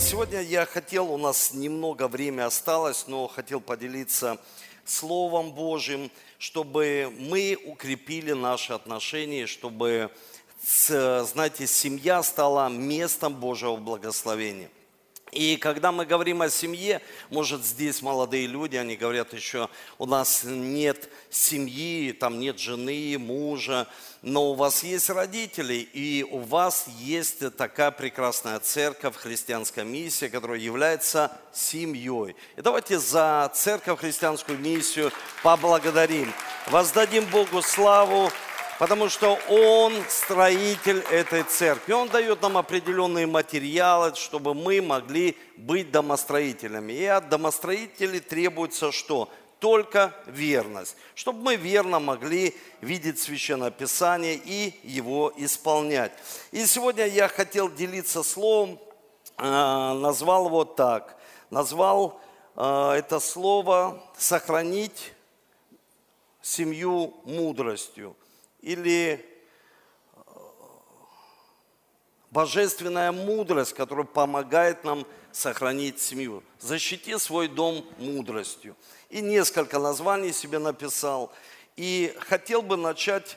Сегодня я хотел, у нас немного времени осталось, но хотел поделиться Словом Божьим, чтобы мы укрепили наши отношения, чтобы, знаете, семья стала местом Божьего благословения. И когда мы говорим о семье, может здесь молодые люди, они говорят еще, у нас нет семьи, там нет жены, мужа, но у вас есть родители, и у вас есть такая прекрасная церковь, христианская миссия, которая является семьей. И давайте за церковь, христианскую миссию поблагодарим. Воздадим Богу славу, потому что Он строитель этой церкви. Он дает нам определенные материалы, чтобы мы могли быть домостроителями. И от домостроителей требуется что? Только верность, чтобы мы верно могли видеть Священное Писание и его исполнять. И сегодня я хотел делиться словом, а, назвал его так, назвал а, это слово «сохранить семью мудростью» или э, божественная мудрость, которая помогает нам сохранить семью. Защити свой дом мудростью. И несколько названий себе написал. И хотел бы начать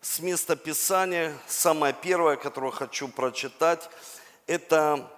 с места Писания. Самое первое, которое хочу прочитать, это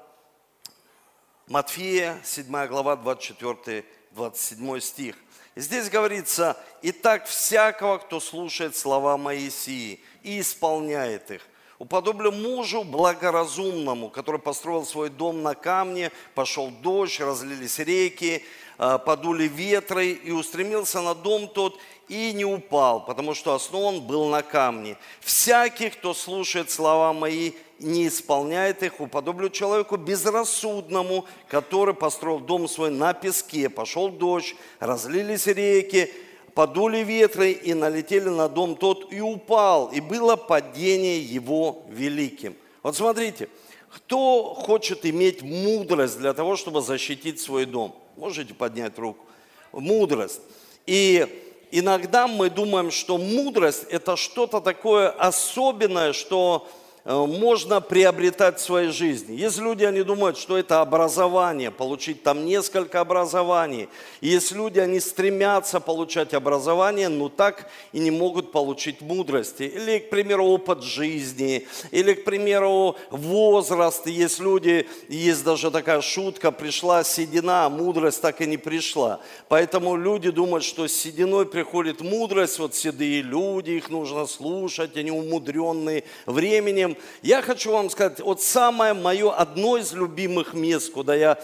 Матфея, 7 глава, 24-27 стих. Здесь говорится, «Итак, всякого, кто слушает слова Моисии и исполняет их, уподоблю мужу благоразумному, который построил свой дом на камне, пошел дождь, разлились реки, а, подули ветры, и устремился на дом тот, и не упал, потому что основан был на камне. Всякий, кто слушает слова мои не исполняет их, уподоблю человеку безрассудному, который построил дом свой на песке. Пошел дождь, разлились реки, подули ветры и налетели на дом тот и упал, и было падение его великим. Вот смотрите, кто хочет иметь мудрость для того, чтобы защитить свой дом? Можете поднять руку. Мудрость. И иногда мы думаем, что мудрость – это что-то такое особенное, что можно приобретать в своей жизни. Есть люди, они думают, что это образование, получить там несколько образований. И есть люди, они стремятся получать образование, но так и не могут получить мудрости. Или, к примеру, опыт жизни, или, к примеру, возраст. Есть люди, есть даже такая шутка, пришла седина, а мудрость так и не пришла. Поэтому люди думают, что с сединой приходит мудрость, вот седые люди, их нужно слушать, они умудренные временем, временем. Я хочу вам сказать, вот самое мое, одно из любимых мест, куда я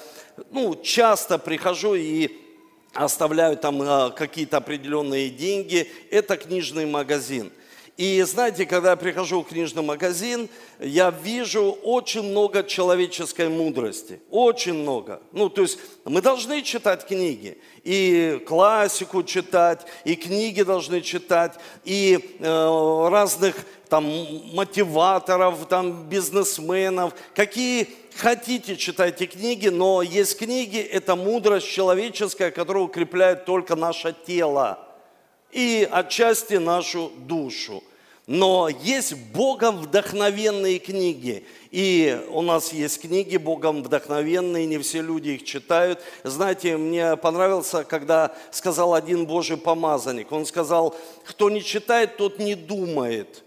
ну, часто прихожу и оставляю там а, какие-то определенные деньги, это книжный магазин – и знаете, когда я прихожу в книжный магазин, я вижу очень много человеческой мудрости. Очень много. Ну, то есть мы должны читать книги. И классику читать, и книги должны читать, и э, разных там мотиваторов, там бизнесменов. Какие хотите, читайте книги, но есть книги, это мудрость человеческая, которая укрепляет только наше тело и отчасти нашу душу. Но есть Богом вдохновенные книги. И у нас есть книги Богом вдохновенные, не все люди их читают. Знаете, мне понравился, когда сказал один Божий помазанник. Он сказал, кто не читает, тот не думает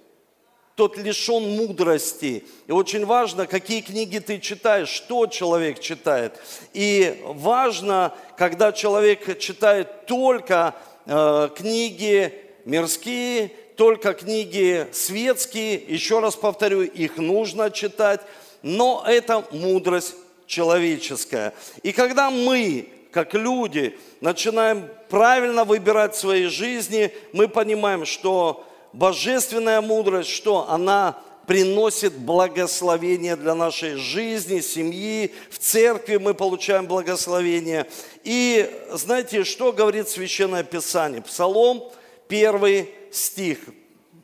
тот лишен мудрости. И очень важно, какие книги ты читаешь, что человек читает. И важно, когда человек читает только Э, книги мирские, только книги светские, еще раз повторю, их нужно читать, но это мудрость человеческая. И когда мы, как люди, начинаем правильно выбирать в своей жизни, мы понимаем, что божественная мудрость, что она приносит благословение для нашей жизни, семьи, в церкви мы получаем благословение. И знаете, что говорит Священное Писание? Псалом, первый стих.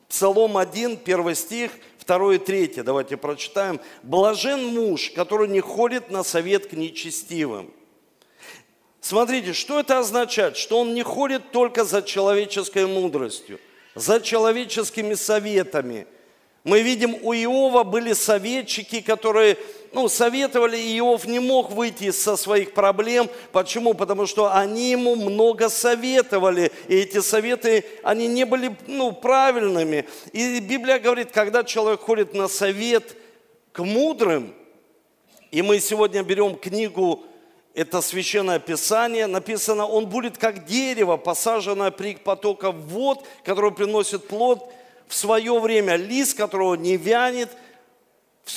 Псалом 1, первый стих, второй и третий. Давайте прочитаем. «Блажен муж, который не ходит на совет к нечестивым». Смотрите, что это означает? Что он не ходит только за человеческой мудростью, за человеческими советами – мы видим, у Иова были советчики, которые ну, советовали, и Иов не мог выйти со своих проблем. Почему? Потому что они ему много советовали, и эти советы, они не были, ну, правильными. И Библия говорит, когда человек ходит на совет к мудрым, и мы сегодня берем книгу это священное писание, написано, он будет как дерево, посаженное при потоках вод, которое приносит плод в свое время, лист которого не вянет,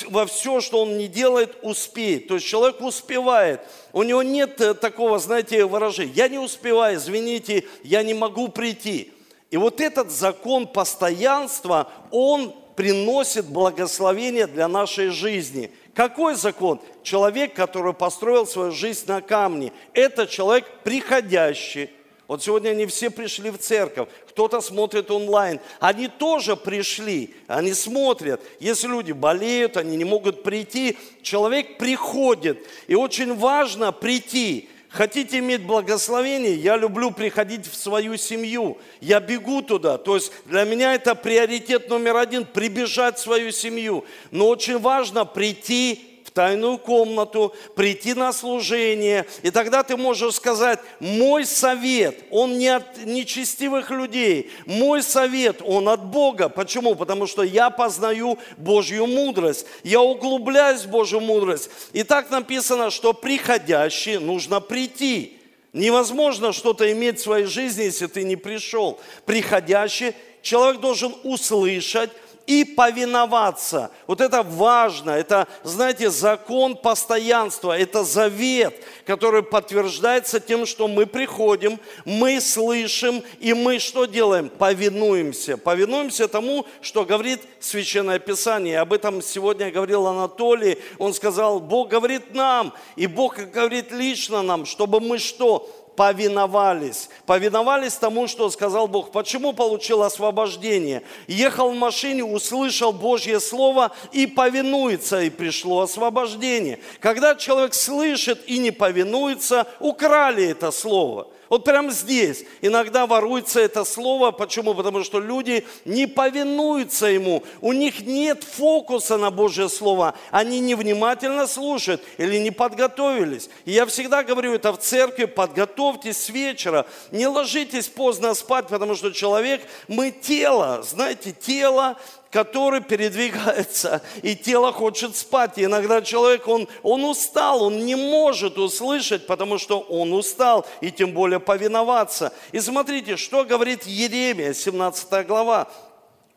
во все, что он не делает, успеет. То есть человек успевает. У него нет э, такого, знаете, выражения. Я не успеваю, извините, я не могу прийти. И вот этот закон постоянства, он приносит благословение для нашей жизни. Какой закон? Человек, который построил свою жизнь на камне. Это человек приходящий. Вот сегодня они все пришли в церковь, кто-то смотрит онлайн. Они тоже пришли, они смотрят. Если люди болеют, они не могут прийти, человек приходит. И очень важно прийти. Хотите иметь благословение? Я люблю приходить в свою семью. Я бегу туда. То есть для меня это приоритет номер один – прибежать в свою семью. Но очень важно прийти в тайную комнату, прийти на служение. И тогда ты можешь сказать, мой совет, он не от нечестивых людей. Мой совет, он от Бога. Почему? Потому что я познаю Божью мудрость. Я углубляюсь в Божью мудрость. И так написано, что приходящий нужно прийти. Невозможно что-то иметь в своей жизни, если ты не пришел. Приходящий человек должен услышать, и повиноваться. Вот это важно, это, знаете, закон постоянства, это завет, который подтверждается тем, что мы приходим, мы слышим, и мы что делаем? Повинуемся. Повинуемся тому, что говорит Священное Писание. Об этом сегодня говорил Анатолий. Он сказал, Бог говорит нам, и Бог говорит лично нам, чтобы мы что? Повиновались. Повиновались тому, что сказал Бог. Почему получил освобождение? Ехал в машине, услышал Божье Слово и повинуется, и пришло освобождение. Когда человек слышит и не повинуется, украли это Слово – вот прямо здесь иногда воруется это слово. Почему? Потому что люди не повинуются ему. У них нет фокуса на Божье Слово. Они невнимательно слушают или не подготовились. И я всегда говорю это в церкви, подготовьтесь с вечера. Не ложитесь поздно спать, потому что человек, мы тело, знаете, тело который передвигается, и тело хочет спать. И иногда человек, он, он устал, он не может услышать, потому что он устал, и тем более повиноваться. И смотрите, что говорит Еремия, 17 глава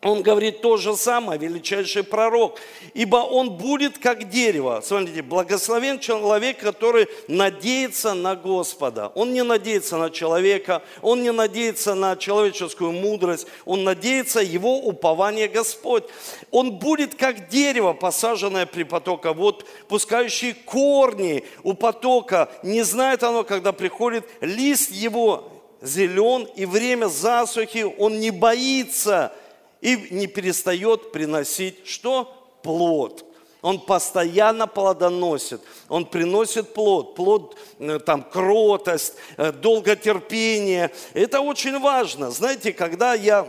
он говорит то же самое, величайший пророк. Ибо он будет как дерево. Смотрите, благословен человек, который надеется на Господа. Он не надеется на человека, он не надеется на человеческую мудрость, он надеется, его упование Господь. Он будет как дерево, посаженное при потока вод, пускающий корни у потока. Не знает оно, когда приходит лист его зелен, и время засухи он не боится – и не перестает приносить что? Плод. Он постоянно плодоносит, он приносит плод, плод, э, там, кротость, э, долготерпение. Это очень важно. Знаете, когда я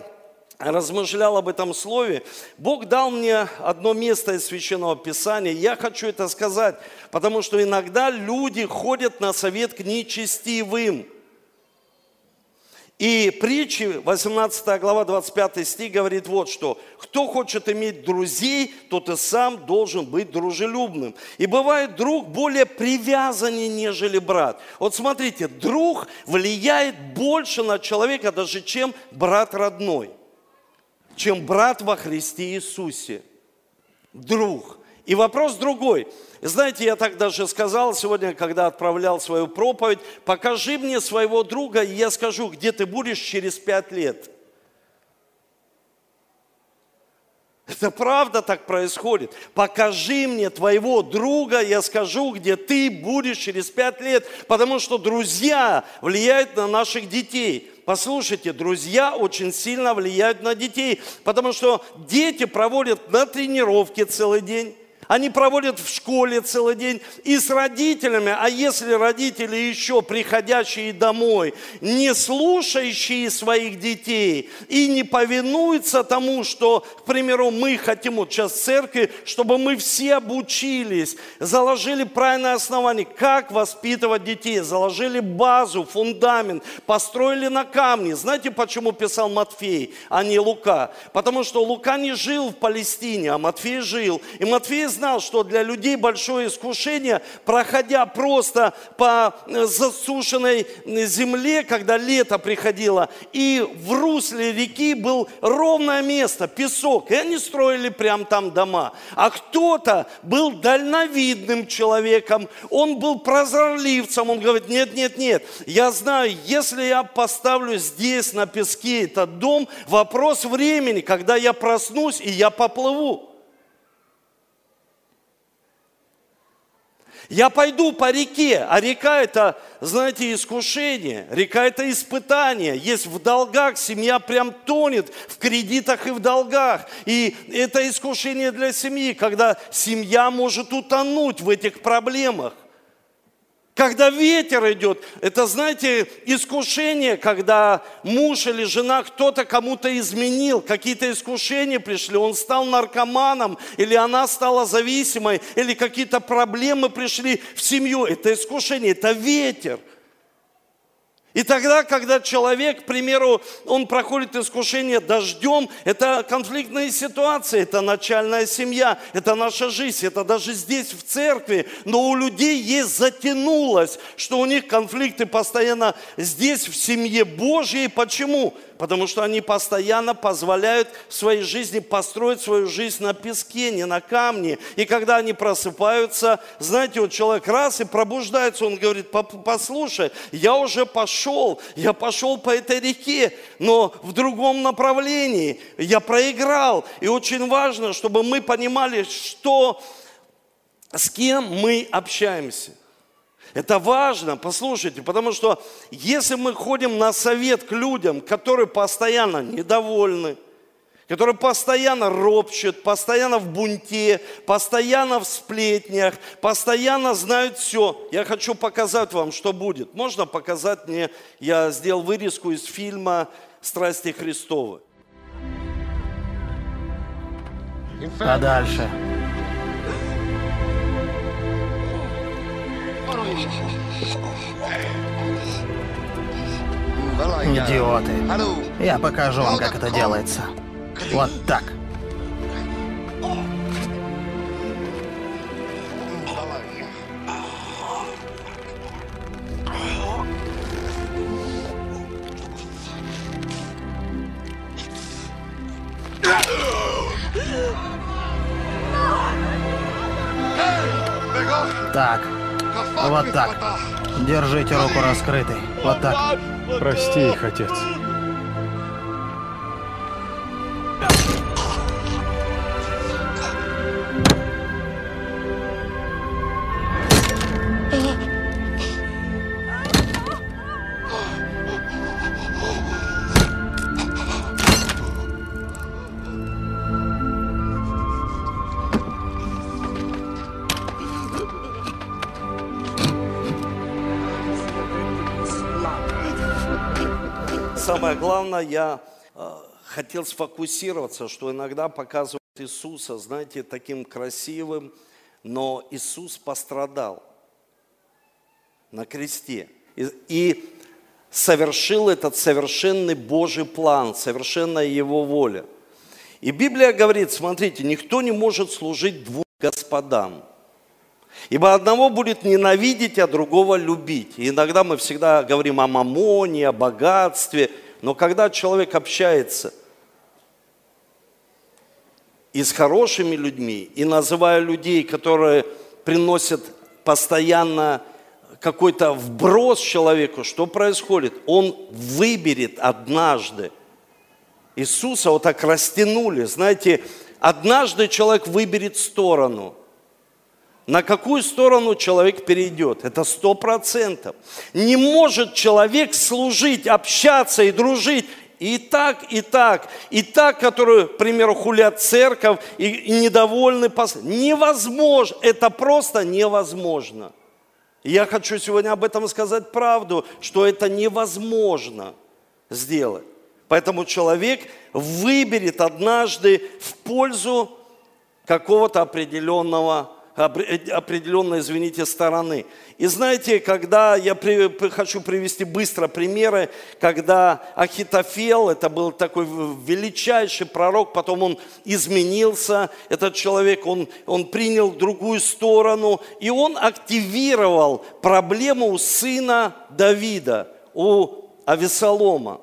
размышлял об этом слове, Бог дал мне одно место из Священного Писания. Я хочу это сказать, потому что иногда люди ходят на совет к нечестивым. И притчи, 18 глава, 25 стих говорит вот что. Кто хочет иметь друзей, тот и сам должен быть дружелюбным. И бывает друг более привязаннее, нежели брат. Вот смотрите, друг влияет больше на человека даже, чем брат родной. Чем брат во Христе Иисусе. Друг. И вопрос другой. Знаете, я так даже сказал сегодня, когда отправлял свою проповедь, покажи мне своего друга, и я скажу, где ты будешь через пять лет. Это правда так происходит. Покажи мне твоего друга, я скажу, где ты будешь через пять лет. Потому что друзья влияют на наших детей. Послушайте, друзья очень сильно влияют на детей. Потому что дети проводят на тренировке целый день они проводят в школе целый день и с родителями, а если родители еще приходящие домой, не слушающие своих детей и не повинуются тому, что, к примеру, мы хотим вот сейчас в церкви, чтобы мы все обучились, заложили правильное основание, как воспитывать детей, заложили базу, фундамент, построили на камне. Знаете, почему писал Матфей, а не Лука? Потому что Лука не жил в Палестине, а Матфей жил. И Матфей знал, что для людей большое искушение, проходя просто по э, засушенной земле, когда лето приходило, и в русле реки был ровное место, песок, и они строили прям там дома. А кто-то был дальновидным человеком, он был прозорливцем, он говорит, нет, нет, нет, я знаю, если я поставлю здесь на песке этот дом, вопрос времени, когда я проснусь и я поплыву. Я пойду по реке, а река это, знаете, искушение, река это испытание. Есть в долгах, семья прям тонет в кредитах и в долгах. И это искушение для семьи, когда семья может утонуть в этих проблемах. Когда ветер идет, это, знаете, искушение, когда муж или жена, кто-то кому-то изменил, какие-то искушения пришли, он стал наркоманом, или она стала зависимой, или какие-то проблемы пришли в семью. Это искушение, это ветер – и тогда, когда человек, к примеру, он проходит искушение дождем, это конфликтная ситуация, это начальная семья, это наша жизнь, это даже здесь в церкви. Но у людей есть затянулось, что у них конфликты постоянно здесь, в семье Божьей. Почему? Потому что они постоянно позволяют в своей жизни построить свою жизнь на песке, не на камне. И когда они просыпаются, знаете, вот человек раз и пробуждается, он говорит, послушай, я уже пошел, я пошел по этой реке, но в другом направлении, я проиграл. И очень важно, чтобы мы понимали, что с кем мы общаемся. Это важно, послушайте, потому что если мы ходим на совет к людям, которые постоянно недовольны, которые постоянно ропчут, постоянно в бунте, постоянно в сплетнях, постоянно знают все. Я хочу показать вам, что будет. Можно показать мне, я сделал вырезку из фильма «Страсти Христовы». А Идиоты. Я покажу вам, как это делается. Вот так. Так, вот так. Держите руку раскрытой. Вот так. Прости их, отец. Самое главное, я э, хотел сфокусироваться, что иногда показывают Иисуса, знаете, таким красивым, но Иисус пострадал на кресте. И, и совершил этот совершенный Божий план, совершенная Его воля. И Библия говорит, смотрите, никто не может служить двум господам. Ибо одного будет ненавидеть, а другого любить. И иногда мы всегда говорим о мамоне, о богатстве. Но когда человек общается и с хорошими людьми, и называя людей, которые приносят постоянно какой-то вброс человеку, что происходит? Он выберет однажды. Иисуса вот так растянули. Знаете, однажды человек выберет сторону – на какую сторону человек перейдет. Это сто процентов. Не может человек служить, общаться и дружить И так, и так, и так, которые, к примеру, хулят церковь и, и недовольны. Невозможно, это просто невозможно. я хочу сегодня об этом сказать правду, что это невозможно сделать. Поэтому человек выберет однажды в пользу какого-то определенного определенной, извините, стороны. И знаете, когда я при, хочу привести быстро примеры, когда Ахитофел, это был такой величайший пророк, потом он изменился, этот человек, он, он принял другую сторону, и он активировал проблему у сына Давида, у Авесолома.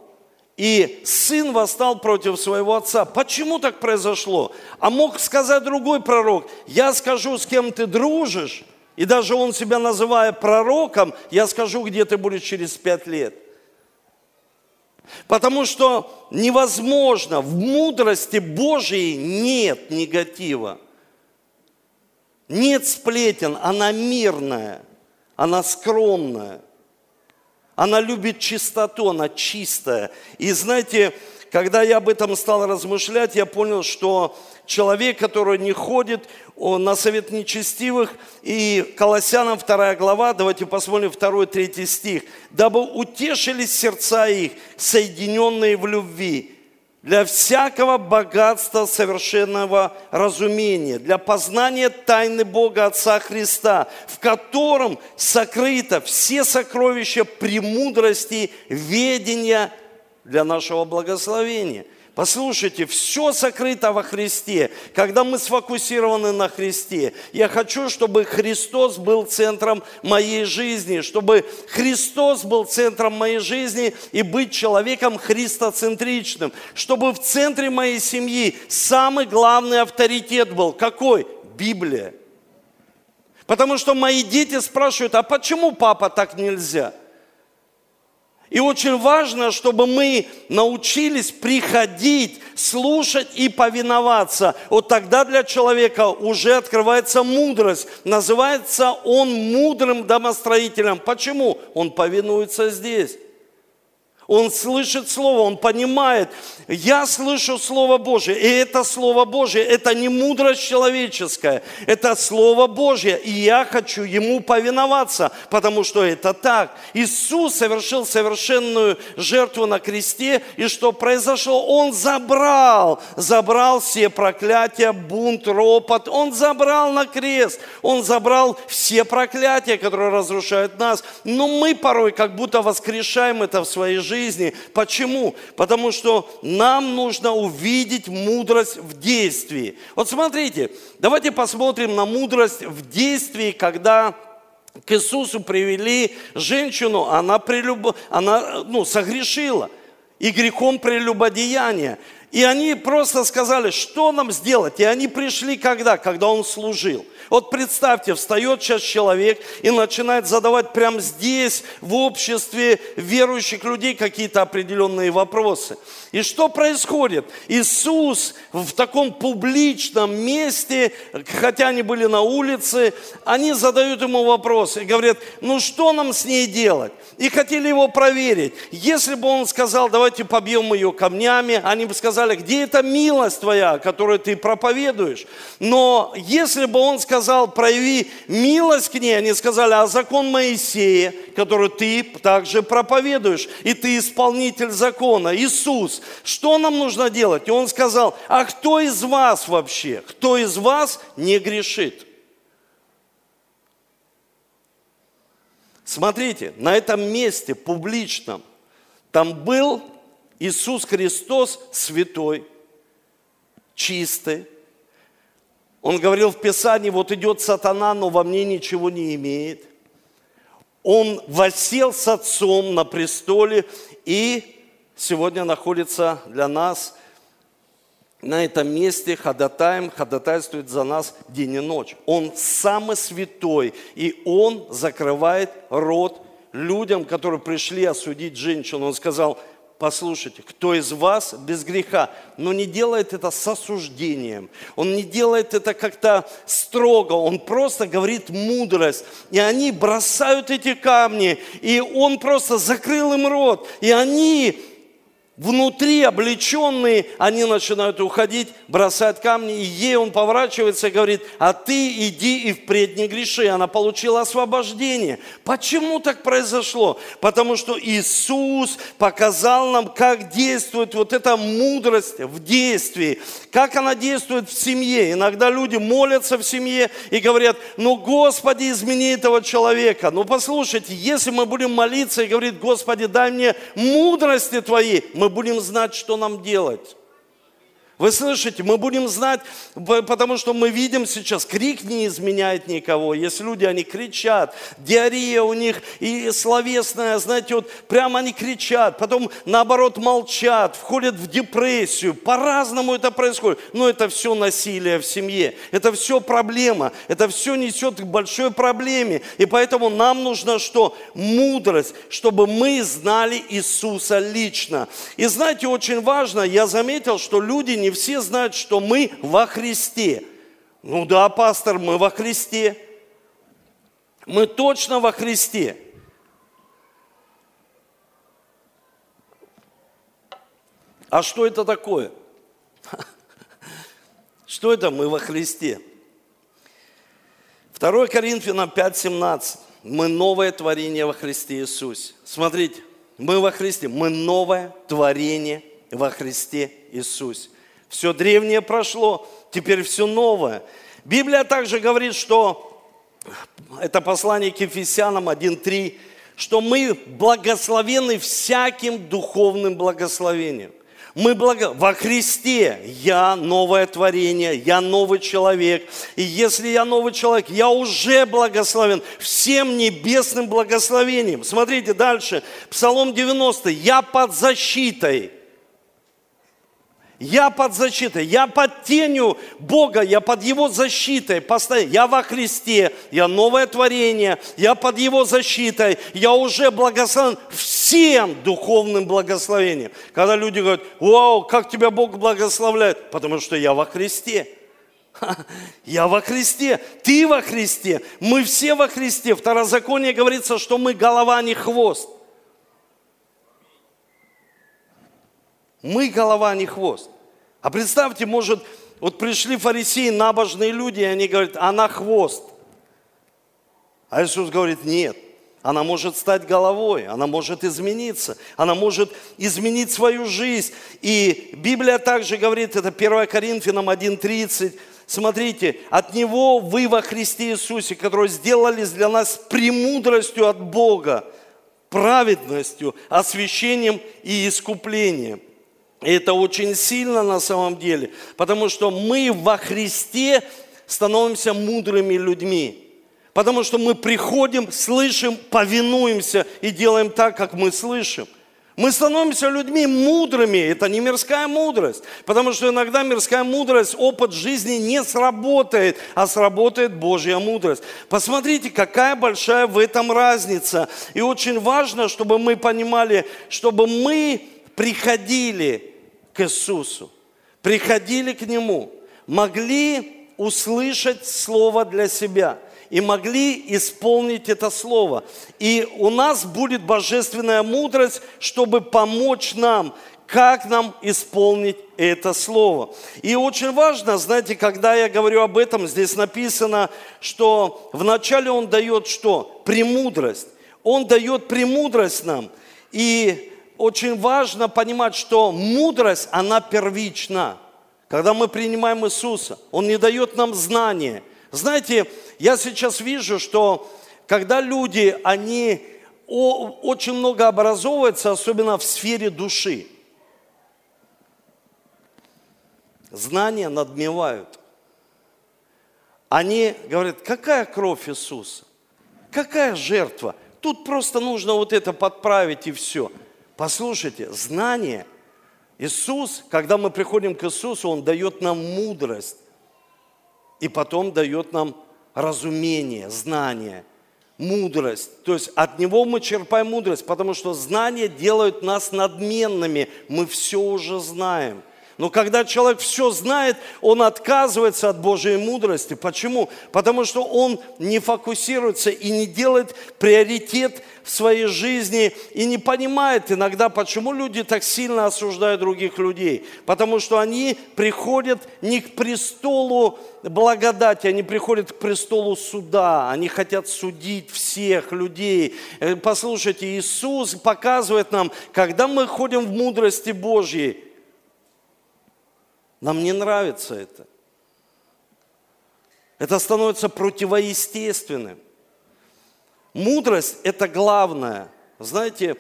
И сын восстал против своего отца. Почему так произошло? А мог сказать другой пророк, я скажу, с кем ты дружишь, и даже он себя называя пророком, я скажу, где ты будешь через пять лет. Потому что невозможно, в мудрости Божьей нет негатива. Нет сплетен, она мирная, она скромная. Она любит чистоту, она чистая. И знаете, когда я об этом стал размышлять, я понял, что человек, который не ходит на совет нечестивых, и Колоссянам 2 глава, давайте посмотрим 2-3 стих, «Дабы утешились сердца их, соединенные в любви, для всякого богатства совершенного разумения, для познания тайны Бога Отца Христа, в котором сокрыто все сокровища премудрости, ведения для нашего благословения – Послушайте, все сокрыто во Христе. Когда мы сфокусированы на Христе, я хочу, чтобы Христос был центром моей жизни, чтобы Христос был центром моей жизни и быть человеком христоцентричным, чтобы в центре моей семьи самый главный авторитет был. Какой? Библия. Потому что мои дети спрашивают, а почему папа так нельзя? И очень важно, чтобы мы научились приходить, слушать и повиноваться. Вот тогда для человека уже открывается мудрость. Называется он мудрым домостроителем. Почему? Он повинуется здесь. Он слышит Слово, он понимает. Я слышу Слово Божье, и это Слово Божье, это не мудрость человеческая, это Слово Божье, и я хочу Ему повиноваться, потому что это так. Иисус совершил совершенную жертву на кресте, и что произошло? Он забрал, забрал все проклятия, бунт, ропот, Он забрал на крест, Он забрал все проклятия, которые разрушают нас. Но мы порой как будто воскрешаем это в своей жизни, жизни. Почему? Потому что нам нужно увидеть мудрость в действии. Вот смотрите, давайте посмотрим на мудрость в действии, когда к Иисусу привели женщину, она, прелюб... она ну, согрешила и грехом прелюбодеяния. И они просто сказали, что нам сделать? И они пришли когда? Когда он служил. Вот представьте, встает сейчас человек и начинает задавать прямо здесь, в обществе верующих людей какие-то определенные вопросы. И что происходит? Иисус в таком публичном месте, хотя они были на улице, они задают ему вопросы и говорят, ну что нам с ней делать? И хотели его проверить. Если бы он сказал, давайте побьем ее камнями, они бы сказали, где эта милость твоя, которую ты проповедуешь? Но если бы он сказал, прояви милость к ней, они сказали, а закон Моисея, который ты также проповедуешь, и ты исполнитель закона, Иисус, что нам нужно делать? И он сказал, а кто из вас вообще, кто из вас не грешит? Смотрите, на этом месте публичном, там был Иисус Христос святой, чистый, он говорил в Писании, вот идет сатана, но во мне ничего не имеет. Он восел с отцом на престоле и сегодня находится для нас на этом месте ходатаем, ходатайствует за нас день и ночь. Он самый святой, и он закрывает рот людям, которые пришли осудить женщину. Он сказал, Послушайте, кто из вас без греха, но не делает это с осуждением, он не делает это как-то строго, он просто говорит мудрость. И они бросают эти камни, и он просто закрыл им рот, и они внутри облеченные, они начинают уходить, бросать камни, и ей он поворачивается и говорит, а ты иди и впредь не греши. Она получила освобождение. Почему так произошло? Потому что Иисус показал нам, как действует вот эта мудрость в действии, как она действует в семье. Иногда люди молятся в семье и говорят, ну, Господи, измени этого человека. Ну, послушайте, если мы будем молиться и говорить, Господи, дай мне мудрости Твоей, мы будем знать, что нам делать. Вы слышите, мы будем знать, потому что мы видим сейчас, крик не изменяет никого. Есть люди, они кричат, диарея у них и словесная, знаете, вот прямо они кричат, потом наоборот молчат, входят в депрессию. По-разному это происходит. Но это все насилие в семье, это все проблема, это все несет к большой проблеме. И поэтому нам нужно что? Мудрость, чтобы мы знали Иисуса лично. И знаете, очень важно, я заметил, что люди не все знают, что мы во Христе. Ну да, пастор, мы во Христе. Мы точно во Христе. А что это такое? Что это мы во Христе? 2 Коринфянам 5:17. Мы новое творение во Христе Иисусе. Смотрите, мы во Христе, мы новое творение во Христе Иисусе. Все древнее прошло, теперь все новое. Библия также говорит, что это послание к Ефесянам 1.3, что мы благословены всяким духовным благословением. Мы благо... во Христе я новое творение, я новый человек. И если я новый человек, я уже благословен всем небесным благословением. Смотрите дальше, Псалом 90. Я под защитой я под защитой, я под тенью Бога, я под Его защитой. Я во Христе, я новое творение, я под Его защитой, я уже благословен всем духовным благословением. Когда люди говорят, вау, как тебя Бог благословляет, потому что я во Христе. Я во Христе, ты во Христе, мы все во Христе. Второзаконие говорится, что мы голова, а не хвост. Мы голова, а не хвост. А представьте, может, вот пришли фарисеи, набожные люди, и они говорят, она хвост. А Иисус говорит, нет, она может стать головой, она может измениться, она может изменить свою жизнь. И Библия также говорит, это 1 Коринфянам 1.30, смотрите, от Него вы во Христе Иисусе, который сделались для нас премудростью от Бога, праведностью, освящением и искуплением. Это очень сильно на самом деле, потому что мы во Христе становимся мудрыми людьми. Потому что мы приходим, слышим, повинуемся и делаем так, как мы слышим. Мы становимся людьми мудрыми. Это не мирская мудрость. Потому что иногда мирская мудрость, опыт жизни не сработает, а сработает Божья мудрость. Посмотрите, какая большая в этом разница. И очень важно, чтобы мы понимали, чтобы мы приходили Иисусу, приходили к Нему, могли услышать Слово для себя и могли исполнить это Слово. И у нас будет божественная мудрость, чтобы помочь нам, как нам исполнить это слово. И очень важно, знаете, когда я говорю об этом, здесь написано, что вначале он дает что? Премудрость. Он дает премудрость нам. И очень важно понимать, что мудрость, она первична. Когда мы принимаем Иисуса, Он не дает нам знания. Знаете, я сейчас вижу, что когда люди, они очень много образовываются, особенно в сфере души, знания надмевают. Они говорят, какая кровь Иисуса? Какая жертва? Тут просто нужно вот это подправить и все. Послушайте, знание, Иисус, когда мы приходим к Иисусу, Он дает нам мудрость. И потом дает нам разумение, знание, мудрость. То есть от Него мы черпаем мудрость, потому что знания делают нас надменными. Мы все уже знаем. Но когда человек все знает, он отказывается от Божьей мудрости. Почему? Потому что он не фокусируется и не делает приоритет в своей жизни и не понимает иногда, почему люди так сильно осуждают других людей. Потому что они приходят не к престолу благодати, они приходят к престолу суда, они хотят судить всех людей. Э, послушайте, Иисус показывает нам, когда мы ходим в мудрости Божьей, нам не нравится это. Это становится противоестественным. Мудрость – это главное. Знаете,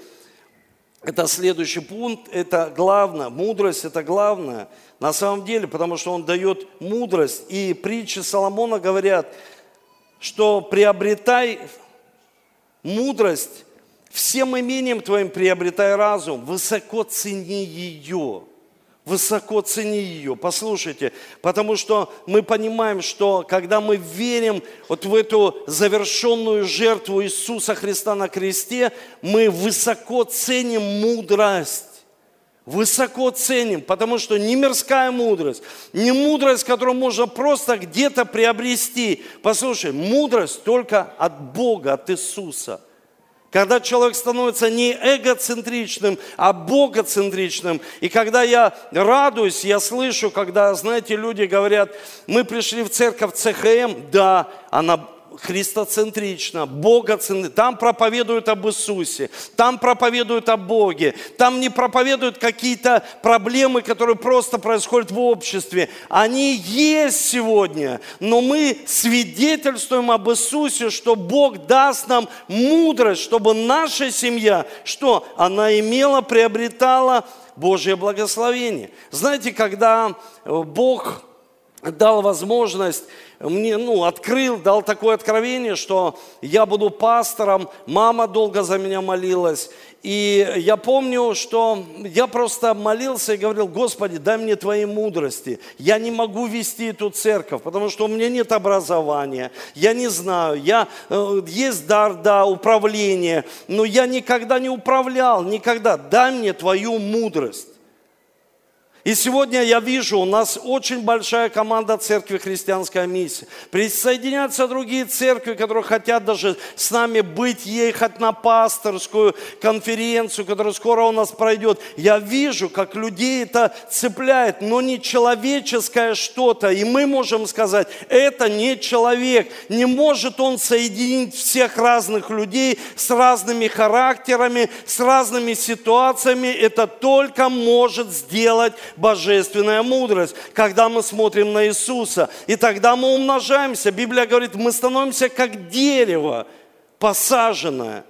это следующий пункт, это главное. Мудрость – это главное. На самом деле, потому что он дает мудрость. И притчи Соломона говорят, что приобретай мудрость, всем имением твоим приобретай разум, высоко цени ее высоко цени ее. Послушайте, потому что мы понимаем, что когда мы верим вот в эту завершенную жертву Иисуса Христа на кресте, мы высоко ценим мудрость. Высоко ценим, потому что не мирская мудрость, не мудрость, которую можно просто где-то приобрести. Послушай, мудрость только от Бога, от Иисуса – когда человек становится не эгоцентричным, а богоцентричным. И когда я радуюсь, я слышу, когда, знаете, люди говорят, мы пришли в церковь ЦХМ, да, она христоцентрично, богоцентрично. Там проповедуют об Иисусе, там проповедуют о Боге, там не проповедуют какие-то проблемы, которые просто происходят в обществе. Они есть сегодня, но мы свидетельствуем об Иисусе, что Бог даст нам мудрость, чтобы наша семья, что она имела, приобретала Божье благословение. Знаете, когда Бог дал возможность мне, ну, открыл, дал такое откровение, что я буду пастором, мама долго за меня молилась. И я помню, что я просто молился и говорил, Господи, дай мне Твоей мудрости. Я не могу вести эту церковь, потому что у меня нет образования. Я не знаю, я, э, есть дар, да, управления, но я никогда не управлял, никогда. Дай мне Твою мудрость. И сегодня я вижу, у нас очень большая команда церкви «Христианская миссия». Присоединяются другие церкви, которые хотят даже с нами быть, ехать на пасторскую конференцию, которая скоро у нас пройдет. Я вижу, как людей это цепляет, но не человеческое что-то. И мы можем сказать, это не человек. Не может он соединить всех разных людей с разными характерами, с разными ситуациями. Это только может сделать божественная мудрость, когда мы смотрим на Иисуса. И тогда мы умножаемся. Библия говорит, мы становимся как дерево посаженное –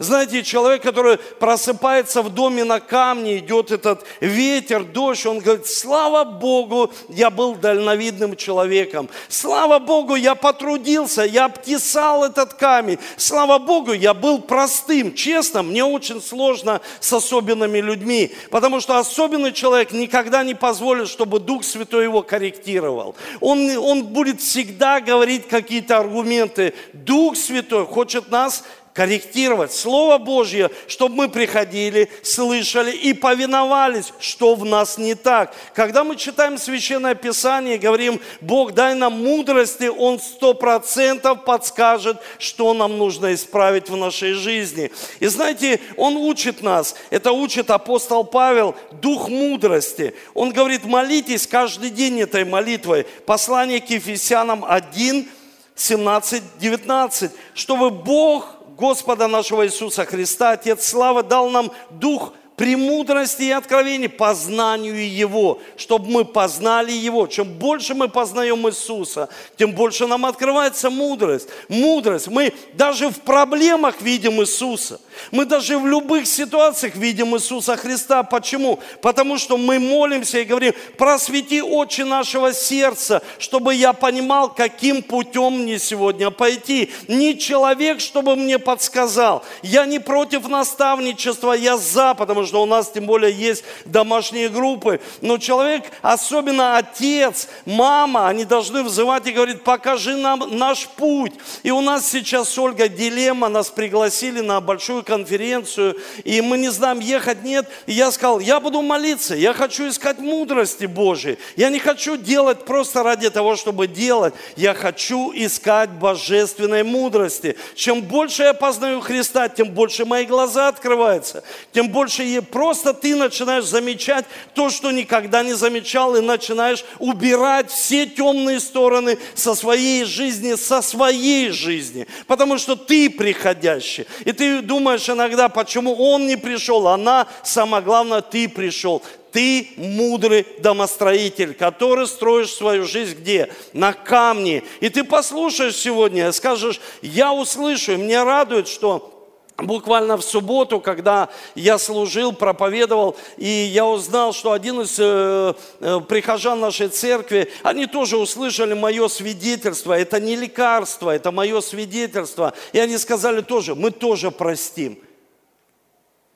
знаете, человек, который просыпается в доме на камне, идет этот ветер, дождь, он говорит, слава Богу, я был дальновидным человеком. Слава Богу, я потрудился, я обтесал этот камень. Слава Богу, я был простым. Честно, мне очень сложно с особенными людьми, потому что особенный человек никогда не позволит, чтобы Дух Святой его корректировал. Он, он будет всегда говорить какие-то аргументы. Дух Святой хочет нас корректировать Слово Божье, чтобы мы приходили, слышали и повиновались, что в нас не так. Когда мы читаем Священное Писание, говорим, Бог, дай нам мудрости, Он сто процентов подскажет, что нам нужно исправить в нашей жизни. И знаете, Он учит нас, это учит апостол Павел, дух мудрости. Он говорит, молитесь каждый день этой молитвой. Послание к Ефесянам 1, 17, 19, чтобы Бог Господа нашего Иисуса Христа, Отец Славы, дал нам дух премудрости и откровений, познанию Его, чтобы мы познали Его. Чем больше мы познаем Иисуса, тем больше нам открывается мудрость. Мудрость. Мы даже в проблемах видим Иисуса. Мы даже в любых ситуациях видим Иисуса Христа. Почему? Потому что мы молимся и говорим, просвети очи нашего сердца, чтобы я понимал, каким путем мне сегодня пойти. Не человек, чтобы мне подсказал. Я не против наставничества, я за, потому что у нас тем более есть домашние группы. Но человек, особенно отец, мама, они должны взывать и говорить, покажи нам наш путь. И у нас сейчас с Ольгой дилемма, нас пригласили на большую конференцию, и мы не знаем, ехать, нет. И я сказал, я буду молиться, я хочу искать мудрости Божьей. Я не хочу делать просто ради того, чтобы делать. Я хочу искать божественной мудрости. Чем больше я познаю Христа, тем больше мои глаза открываются. Тем больше просто ты начинаешь замечать то, что никогда не замечал, и начинаешь убирать все темные стороны со своей жизни, со своей жизни. Потому что ты приходящий. И ты думаешь иногда, почему он не пришел, она, самое главное, ты пришел. Ты мудрый домостроитель, который строишь свою жизнь где? На камне. И ты послушаешь сегодня, скажешь, я услышу, и мне радует, что Буквально в субботу, когда я служил, проповедовал, и я узнал, что один из э, э, прихожан нашей церкви, они тоже услышали мое свидетельство. Это не лекарство, это мое свидетельство. И они сказали тоже, мы тоже простим.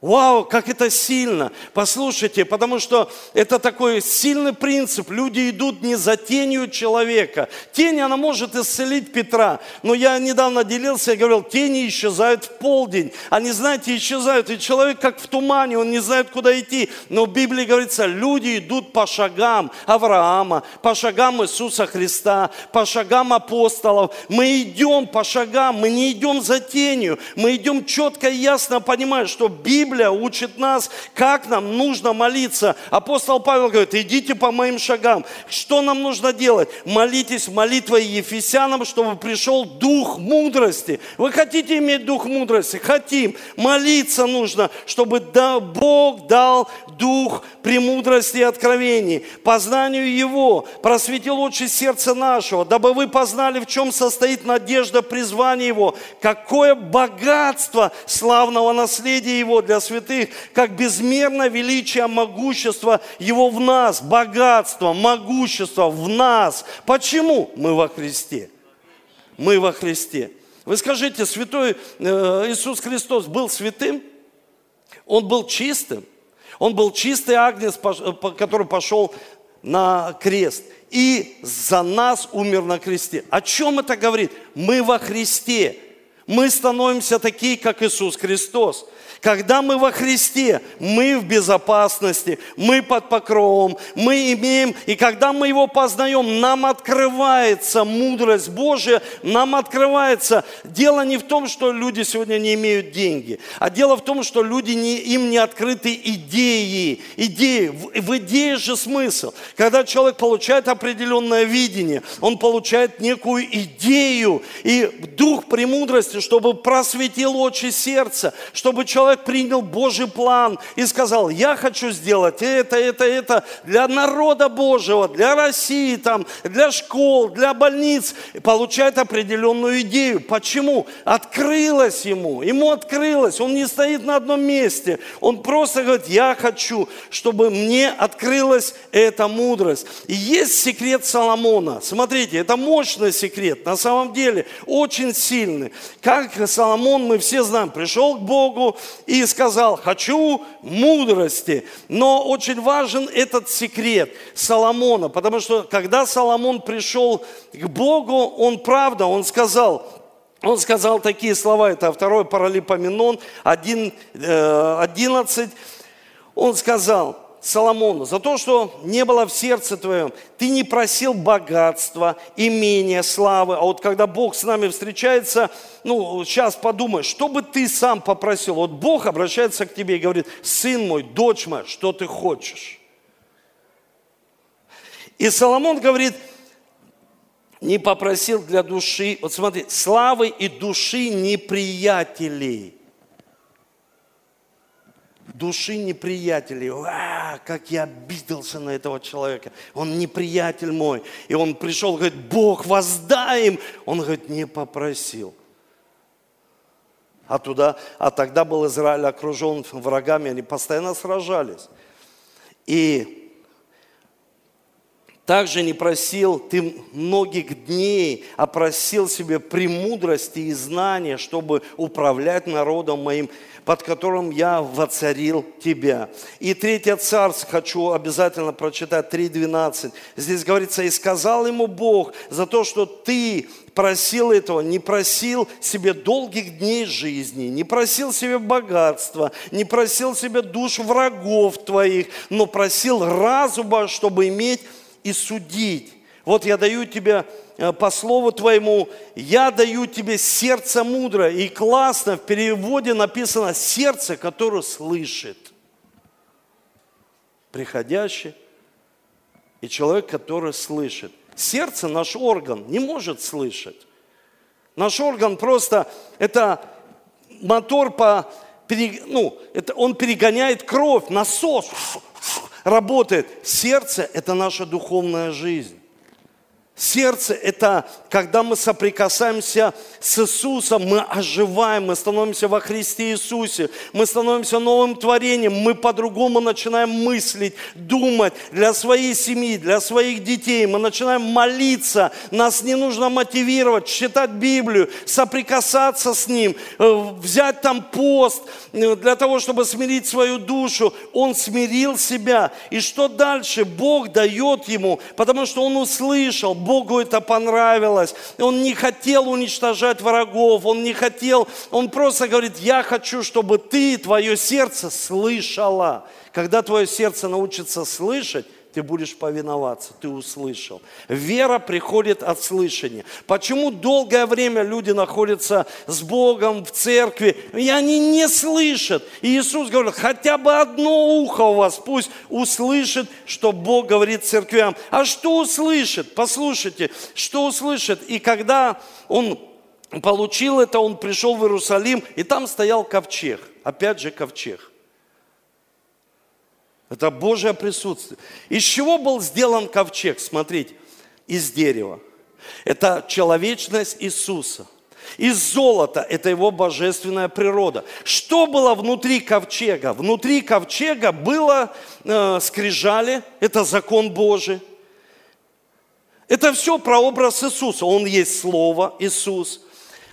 Вау, как это сильно! Послушайте, потому что это такой сильный принцип. Люди идут не за тенью человека. Тень, она может исцелить Петра. Но я недавно делился и говорил, тени исчезают в полдень. Они, знаете, исчезают. И человек как в тумане, он не знает, куда идти. Но в Библии говорится, люди идут по шагам Авраама, по шагам Иисуса Христа, по шагам апостолов. Мы идем по шагам, мы не идем за тенью. Мы идем четко и ясно понимая, что Библия Библия учит нас, как нам нужно молиться. Апостол Павел говорит, идите по моим шагам. Что нам нужно делать? Молитесь молитвой Ефесянам, чтобы пришел дух мудрости. Вы хотите иметь дух мудрости? Хотим. Молиться нужно, чтобы Бог дал дух премудрости и откровений, познанию Его, просветил очи сердца нашего, дабы вы познали, в чем состоит надежда призвания Его, какое богатство славного наследия Его для святых, как безмерно величие могущества Его в нас, богатство, могущество в нас. Почему? Мы во Христе. Мы во Христе. Вы скажите, святой э, Иисус Христос был святым? Он был чистым? Он был чистый агнец, который пошел на крест и за нас умер на кресте. О чем это говорит? Мы во Христе. Мы становимся такие, как Иисус Христос. Когда мы во Христе, мы в безопасности, мы под покровом, мы имеем, и когда мы Его познаем, нам открывается мудрость Божия, нам открывается. Дело не в том, что люди сегодня не имеют деньги, а дело в том, что люди не, им не открыты идеи. Идеи. В, в идее же смысл. Когда человек получает определенное видение, он получает некую идею, и дух премудрости, чтобы просветил очи сердца, чтобы человек человек принял Божий план и сказал, я хочу сделать это, это, это для народа Божьего, для России, там, для школ, для больниц, получает определенную идею. Почему? Открылось ему, ему открылось, он не стоит на одном месте, он просто говорит, я хочу, чтобы мне открылась эта мудрость. И есть секрет Соломона. Смотрите, это мощный секрет, на самом деле, очень сильный. Как Соломон, мы все знаем, пришел к Богу, и сказал, хочу мудрости. Но очень важен этот секрет Соломона, потому что когда Соломон пришел к Богу, он правда, он сказал, он сказал такие слова, это второй Паралипоменон 1, 11, э, он сказал, Соломону, за то, что не было в сердце твоем. Ты не просил богатства, имения, славы. А вот когда Бог с нами встречается, ну, сейчас подумай, что бы ты сам попросил? Вот Бог обращается к тебе и говорит, сын мой, дочь моя, что ты хочешь? И Соломон говорит, не попросил для души, вот смотри, славы и души неприятелей души неприятелей. А, как я обиделся на этого человека. Он неприятель мой. И он пришел, говорит, Бог, воздай им. Он говорит, не попросил. А туда, а тогда был Израиль окружен врагами, они постоянно сражались. И также не просил ты многих дней, а просил себе премудрости и знания, чтобы управлять народом моим, под которым я воцарил тебя. И третье царство хочу обязательно прочитать, 3.12. Здесь говорится, и сказал ему Бог за то, что ты просил этого, не просил себе долгих дней жизни, не просил себе богатства, не просил себе душ врагов твоих, но просил разума, чтобы иметь и судить. Вот я даю тебе э, по слову твоему, я даю тебе сердце мудрое. И классно в переводе написано сердце, которое слышит. Приходящий и человек, который слышит. Сердце, наш орган, не может слышать. Наш орган просто, это мотор по, ну, это он перегоняет кровь, насос работает. Сердце – это наша духовная жизнь. Сердце – это когда мы соприкасаемся с Иисусом, мы оживаем, мы становимся во Христе Иисусе, мы становимся новым творением, мы по-другому начинаем мыслить, думать для своей семьи, для своих детей, мы начинаем молиться, нас не нужно мотивировать, читать Библию, соприкасаться с Ним, э, взять там пост э, для того, чтобы смирить свою душу. Он смирил себя. И что дальше? Бог дает ему, потому что он услышал, Богу это понравилось. Он не хотел уничтожать врагов, он не хотел, он просто говорит, я хочу, чтобы ты, твое сердце слышала. Когда твое сердце научится слышать, ты будешь повиноваться, ты услышал. Вера приходит от слышания. Почему долгое время люди находятся с Богом в церкви, и они не слышат? И Иисус говорит, хотя бы одно ухо у вас пусть услышит, что Бог говорит церквям. А что услышит? Послушайте, что услышит? И когда он получил это, он пришел в Иерусалим, и там стоял ковчег. Опять же ковчег. Это Божье присутствие. Из чего был сделан ковчег? Смотрите, из дерева. Это человечность Иисуса. Из золота – это его божественная природа. Что было внутри ковчега? Внутри ковчега было э, скрижали, это закон Божий. Это все прообраз Иисуса. Он есть Слово Иисус –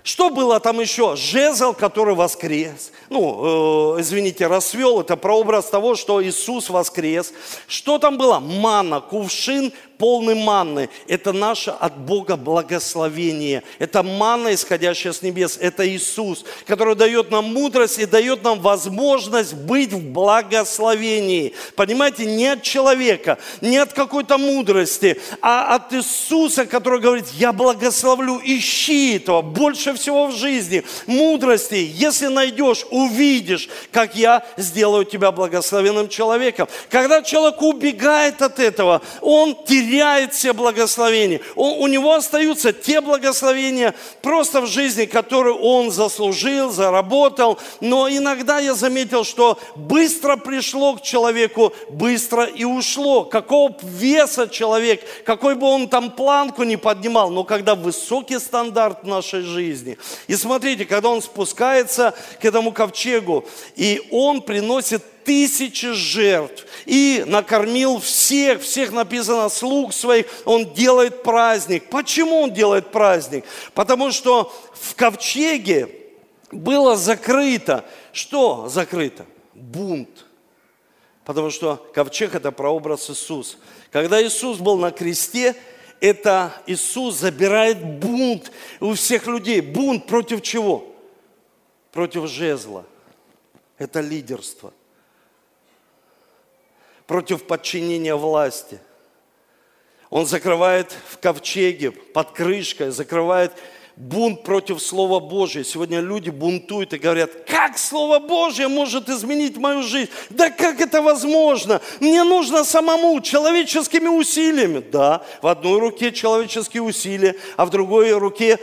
что было там еще? Жезл, который воскрес. Ну, э, извините, расвел. Это прообраз того, что Иисус воскрес. Что там было? Мана, кувшин полный манны. Это наше от Бога благословение. Это манна, исходящая с небес. Это Иисус, который дает нам мудрость и дает нам возможность быть в благословении. Понимаете, не от человека, не от какой-то мудрости, а от Иисуса, который говорит, я благословлю, ищи этого больше всего в жизни. Мудрости, если найдешь, увидишь, как я сделаю тебя благословенным человеком. Когда человек убегает от этого, он теряет теряет все благословения. Он, у него остаются те благословения просто в жизни, которые он заслужил, заработал. Но иногда я заметил, что быстро пришло к человеку, быстро и ушло. Какого веса человек, какой бы он там планку не поднимал, но когда высокий стандарт нашей жизни. И смотрите, когда он спускается к этому ковчегу, и он приносит тысячи жертв и накормил всех, всех написано, слуг своих, он делает праздник. Почему он делает праздник? Потому что в ковчеге было закрыто. Что закрыто? Бунт. Потому что ковчег – это прообраз Иисуса. Когда Иисус был на кресте, это Иисус забирает бунт у всех людей. Бунт против чего? Против жезла. Это лидерство – против подчинения власти. Он закрывает в ковчеге, под крышкой, закрывает бунт против Слова Божия. Сегодня люди бунтуют и говорят, как Слово Божье может изменить мою жизнь? Да как это возможно? Мне нужно самому, человеческими усилиями. Да, в одной руке человеческие усилия, а в другой руке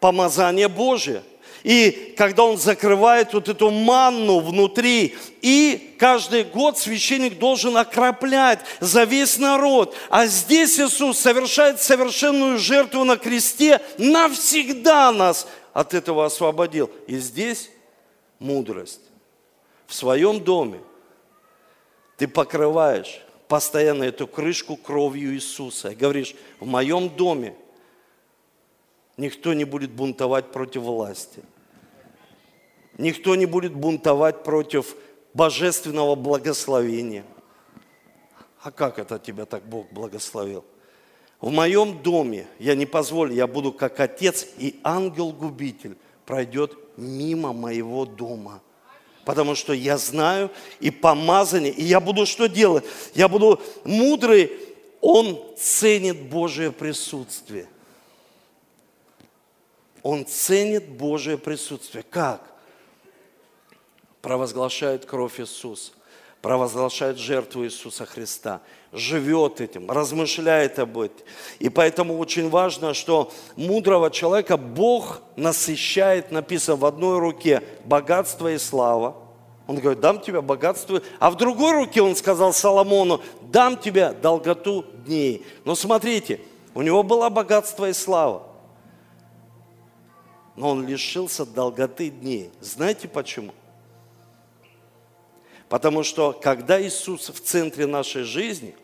помазание Божие – и когда он закрывает вот эту манну внутри, и каждый год священник должен окроплять за весь народ. А здесь Иисус совершает совершенную жертву на кресте, навсегда нас от этого освободил. И здесь мудрость. В своем доме ты покрываешь постоянно эту крышку кровью Иисуса. И говоришь, в моем доме никто не будет бунтовать против власти. Никто не будет бунтовать против божественного благословения. А как это тебя так Бог благословил? В моем доме я не позволю, я буду как отец, и ангел-губитель пройдет мимо моего дома. Потому что я знаю и помазание, и я буду что делать? Я буду мудрый, он ценит Божие присутствие. Он ценит Божие присутствие. Как? Провозглашает кровь Иисуса провозглашает жертву Иисуса Христа, живет этим, размышляет об этом. И поэтому очень важно, что мудрого человека Бог насыщает, написано в одной руке, богатство и слава. Он говорит, дам тебе богатство. А в другой руке он сказал Соломону, дам тебе долготу дней. Но смотрите, у него было богатство и слава. Но он лишился долготы дней. Знаете почему? Потому что когда Иисус в центре нашей жизни,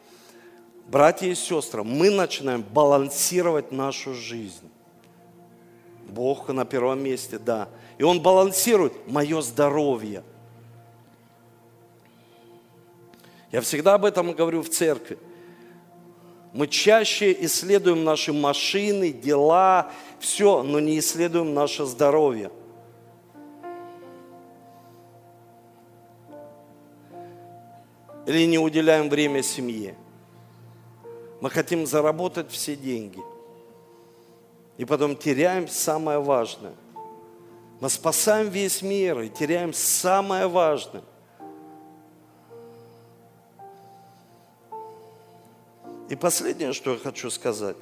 братья и сестры, мы начинаем балансировать нашу жизнь. Бог на первом месте, да. И Он балансирует мое здоровье. Я всегда об этом говорю в церкви. Мы чаще исследуем наши машины, дела, все, но не исследуем наше здоровье. Или не уделяем время семье. Мы хотим заработать все деньги. И потом теряем самое важное. Мы спасаем весь мир и теряем самое важное. И последнее, что я хочу сказать.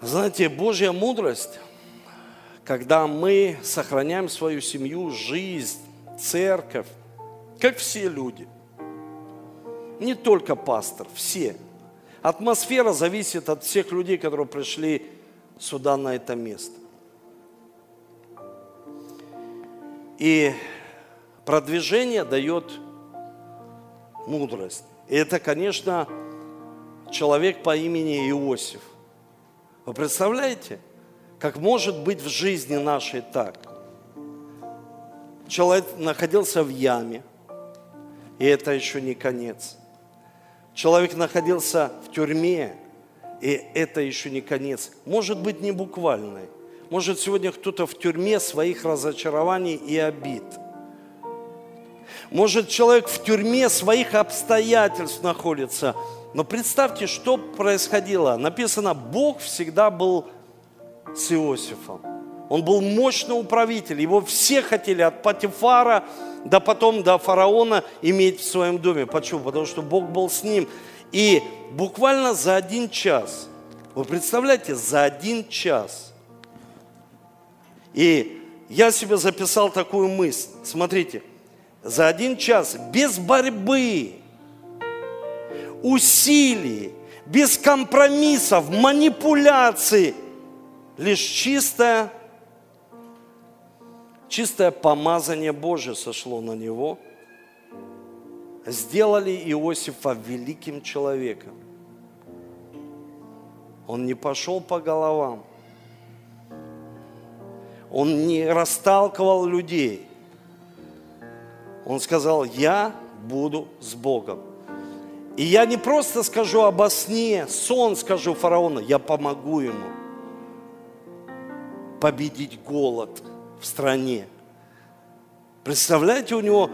Знаете, Божья мудрость, когда мы сохраняем свою семью, жизнь, церковь, как все люди. Не только пастор, все. Атмосфера зависит от всех людей, которые пришли сюда, на это место. И продвижение дает мудрость. И это, конечно, человек по имени Иосиф. Вы представляете, как может быть в жизни нашей так? Человек находился в яме, и это еще не конец. Человек находился в тюрьме, и это еще не конец. Может быть, не буквальный. Может, сегодня кто-то в тюрьме своих разочарований и обид. Может, человек в тюрьме своих обстоятельств находится. Но представьте, что происходило. Написано, Бог всегда был с Иосифом. Он был мощный управитель. Его все хотели от Патифара до потом до фараона иметь в своем доме. Почему? Потому что Бог был с ним. И буквально за один час, вы представляете, за один час. И я себе записал такую мысль. Смотрите, за один час без борьбы, усилий, без компромиссов, манипуляций, лишь чистая чистое помазание Божие сошло на него, сделали Иосифа великим человеком. Он не пошел по головам. Он не расталкивал людей. Он сказал, я буду с Богом. И я не просто скажу обо сне, сон скажу фараону, я помогу ему победить голод – в стране. Представляете, у него,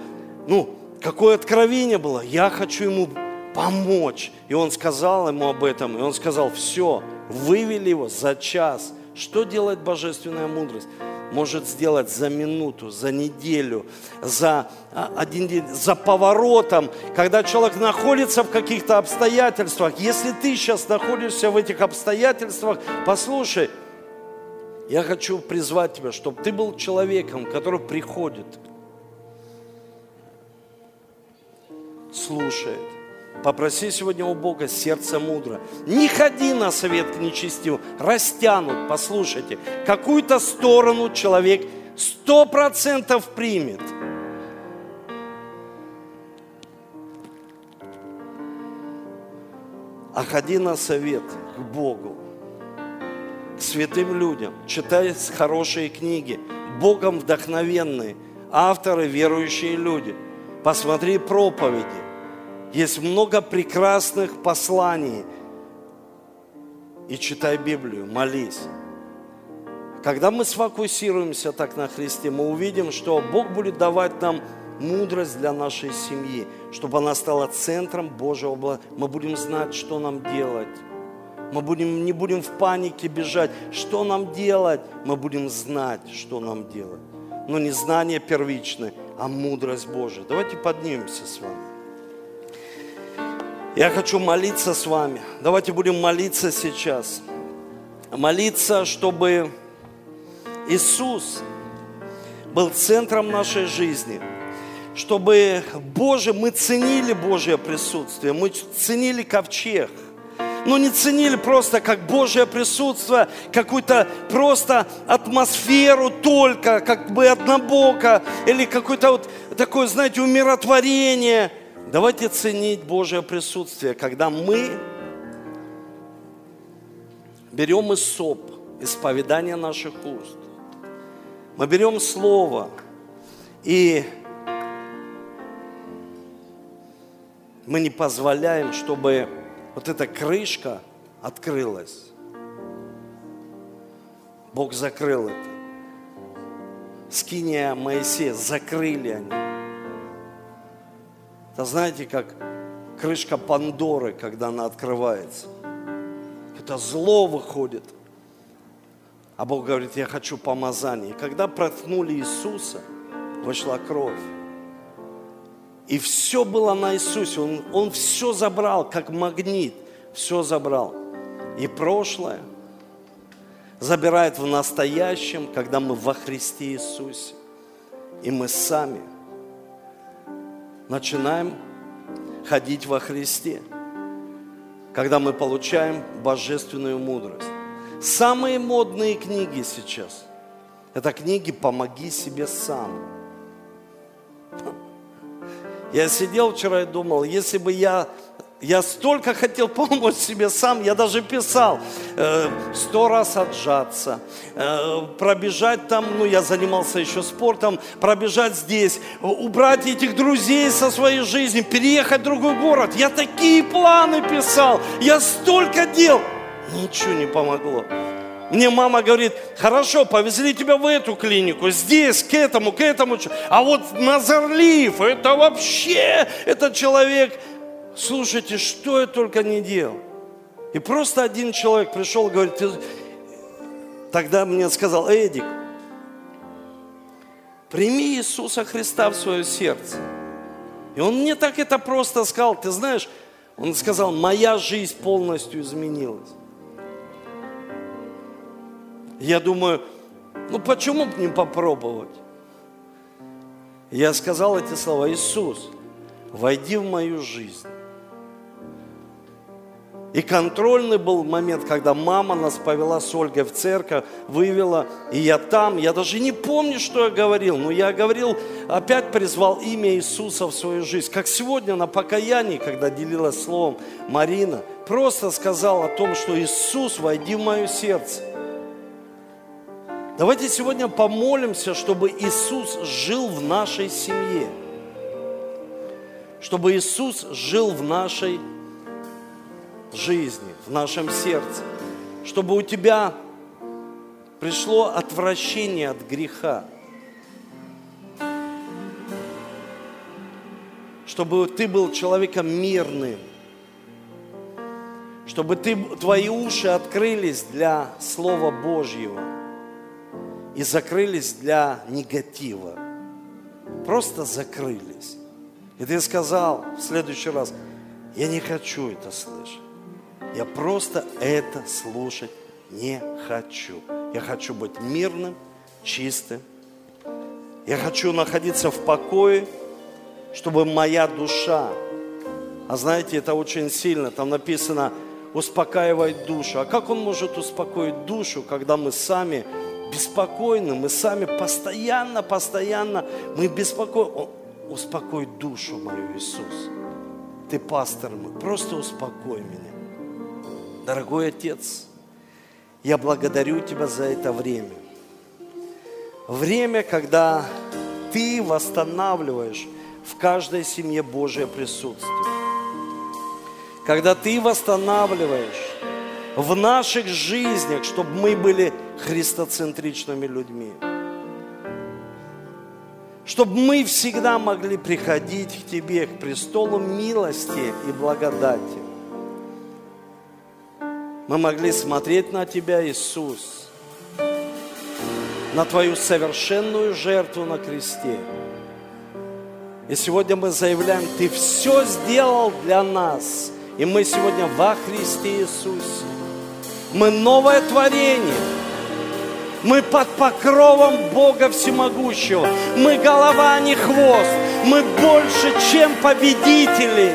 ну, какое откровение было. Я хочу ему помочь. И он сказал ему об этом. И он сказал, все, вывели его за час. Что делает божественная мудрость? Может сделать за минуту, за неделю, за а, один день, за поворотом, когда человек находится в каких-то обстоятельствах. Если ты сейчас находишься в этих обстоятельствах, послушай, я хочу призвать тебя, чтобы ты был человеком, который приходит, слушает. Попроси сегодня у Бога сердце мудро. Не ходи на совет к нечестивым. Растянут, послушайте. Какую-то сторону человек сто процентов примет. А ходи на совет к Богу святым людям, читай хорошие книги, Богом вдохновенные, авторы, верующие люди. Посмотри проповеди. Есть много прекрасных посланий. И читай Библию, молись. Когда мы сфокусируемся так на Христе, мы увидим, что Бог будет давать нам мудрость для нашей семьи, чтобы она стала центром Божьего блага. Мы будем знать, что нам делать. Мы будем, не будем в панике бежать. Что нам делать? Мы будем знать, что нам делать. Но не знание первичное, а мудрость Божия. Давайте поднимемся с вами. Я хочу молиться с вами. Давайте будем молиться сейчас. Молиться, чтобы Иисус был центром нашей жизни – чтобы Боже, мы ценили Божье присутствие, мы ценили ковчег. Но не ценили просто как Божье присутствие, какую-то просто атмосферу только, как бы однобоко, или какое-то вот такое, знаете, умиротворение. Давайте ценить Божье присутствие, когда мы берем соп, исповедание наших уст. Мы берем Слово и мы не позволяем, чтобы вот эта крышка открылась. Бог закрыл это. Скиния Моисея закрыли они. Это знаете, как крышка Пандоры, когда она открывается. Это зло выходит. А Бог говорит, я хочу помазания. И когда проткнули Иисуса, вышла кровь. И все было на Иисусе. Он, он все забрал, как магнит. Все забрал. И прошлое забирает в настоящем, когда мы во Христе Иисусе. И мы сами начинаем ходить во Христе, когда мы получаем божественную мудрость. Самые модные книги сейчас – это книги «Помоги себе сам». Я сидел вчера и думал, если бы я я столько хотел помочь себе сам, я даже писал, э, сто раз отжаться, э, пробежать там, ну я занимался еще спортом, пробежать здесь, убрать этих друзей со своей жизни, переехать в другой город. Я такие планы писал, я столько дел, ничего не помогло. Мне мама говорит, хорошо, повезли тебя в эту клинику, здесь, к этому, к этому. А вот Назарлив, это вообще, этот человек, слушайте, что я только не делал. И просто один человек пришел, говорит, тогда мне сказал, Эдик, прими Иисуса Христа в свое сердце. И он мне так это просто сказал, ты знаешь, он сказал, моя жизнь полностью изменилась. Я думаю, ну почему бы не попробовать? Я сказал эти слова, Иисус, войди в мою жизнь. И контрольный был момент, когда мама нас повела с Ольгой в церковь, вывела, и я там, я даже не помню, что я говорил, но я говорил, опять призвал имя Иисуса в свою жизнь. Как сегодня на покаянии, когда делилась словом Марина, просто сказал о том, что Иисус, войди в мое сердце. Давайте сегодня помолимся, чтобы Иисус жил в нашей семье. Чтобы Иисус жил в нашей жизни, в нашем сердце. Чтобы у тебя пришло отвращение от греха. Чтобы ты был человеком мирным. Чтобы ты, твои уши открылись для Слова Божьего и закрылись для негатива. Просто закрылись. И ты сказал в следующий раз, я не хочу это слышать. Я просто это слушать не хочу. Я хочу быть мирным, чистым. Я хочу находиться в покое, чтобы моя душа, а знаете, это очень сильно, там написано, успокаивает душу. А как он может успокоить душу, когда мы сами беспокойны, мы сами постоянно, постоянно, мы беспокойны. Успокой душу мою, Иисус. Ты пастор мой, просто успокой меня. Дорогой Отец, я благодарю Тебя за это время. Время, когда Ты восстанавливаешь в каждой семье Божье присутствие. Когда Ты восстанавливаешь в наших жизнях, чтобы мы были христоцентричными людьми. Чтобы мы всегда могли приходить к Тебе, к престолу милости и благодати. Мы могли смотреть на Тебя, Иисус, на Твою совершенную жертву на кресте. И сегодня мы заявляем, Ты все сделал для нас. И мы сегодня во Христе Иисусе. Мы новое творение. Мы под покровом Бога Всемогущего. Мы голова, а не хвост. Мы больше, чем победители.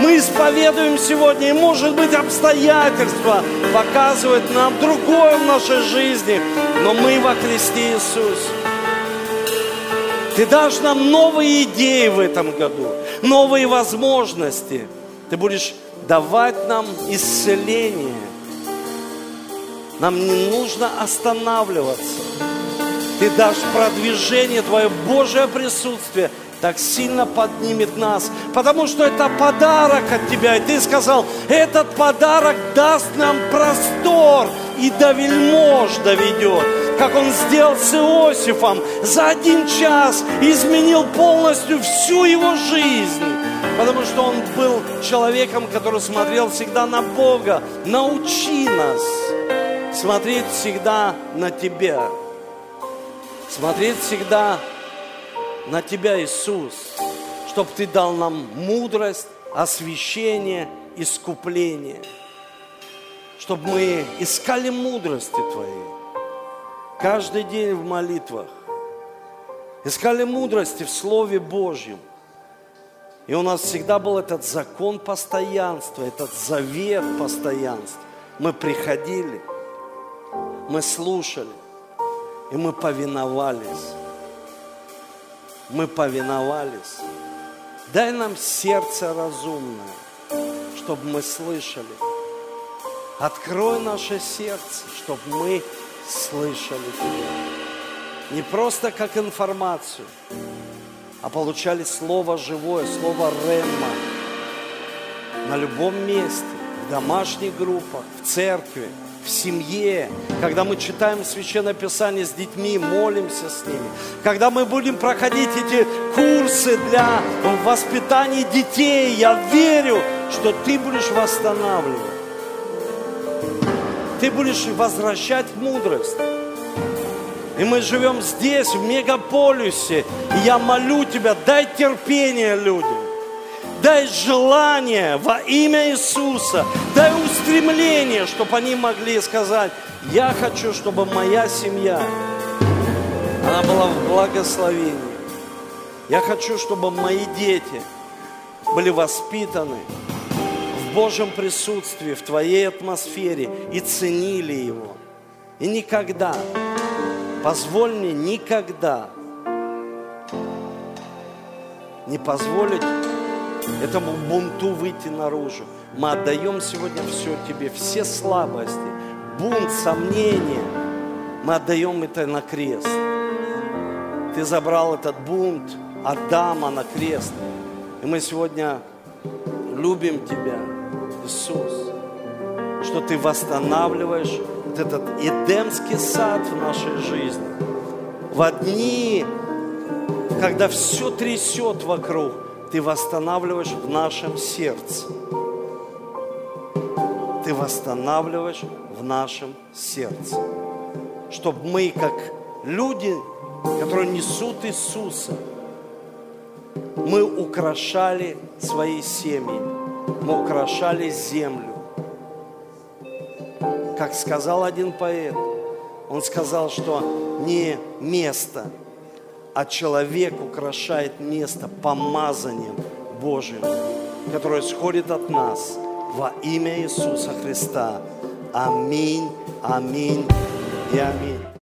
Мы исповедуем сегодня, и может быть обстоятельства показывают нам другое в нашей жизни, но мы во Христе Иисусе. Ты дашь нам новые идеи в этом году, новые возможности. Ты будешь давать нам исцеление – нам не нужно останавливаться. Ты дашь продвижение, Твое Божье присутствие так сильно поднимет нас, потому что это подарок от Тебя. И Ты сказал, этот подарок даст нам простор и до вельмож доведет как он сделал с Иосифом, за один час изменил полностью всю его жизнь, потому что он был человеком, который смотрел всегда на Бога. Научи нас смотреть всегда на Тебя, смотреть всегда на Тебя, Иисус, чтобы Ты дал нам мудрость, освящение, искупление, чтобы мы искали мудрости Твоей каждый день в молитвах, искали мудрости в Слове Божьем. И у нас всегда был этот закон постоянства, этот завет постоянства. Мы приходили – мы слушали, и мы повиновались. Мы повиновались. Дай нам сердце разумное, чтобы мы слышали. Открой наше сердце, чтобы мы слышали Тебя. Не просто как информацию, а получали Слово живое, Слово Ремма на любом месте, в домашних группах, в церкви – в семье, когда мы читаем Священное Писание с детьми, молимся с ними, когда мы будем проходить эти курсы для воспитания детей, я верю, что ты будешь восстанавливать. Ты будешь возвращать мудрость. И мы живем здесь, в мегаполисе. И я молю тебя, дай терпение людям. Дай желание во имя Иисуса. Дай устремление, чтобы они могли сказать, я хочу, чтобы моя семья, она была в благословении. Я хочу, чтобы мои дети были воспитаны в Божьем присутствии, в Твоей атмосфере и ценили Его. И никогда, позволь мне никогда не позволить этому бунту выйти наружу. Мы отдаем сегодня все тебе, все слабости, бунт, сомнения. Мы отдаем это на крест. Ты забрал этот бунт Адама на крест. И мы сегодня любим Тебя, Иисус, что Ты восстанавливаешь вот этот Эдемский сад в нашей жизни. В дни, когда все трясет вокруг, ты восстанавливаешь в нашем сердце. Ты восстанавливаешь в нашем сердце. Чтобы мы, как люди, которые несут Иисуса, мы украшали свои семьи, мы украшали землю. Как сказал один поэт, он сказал, что не место – а человек украшает место помазанием Божьим, которое сходит от нас во имя Иисуса Христа. Аминь, аминь и аминь.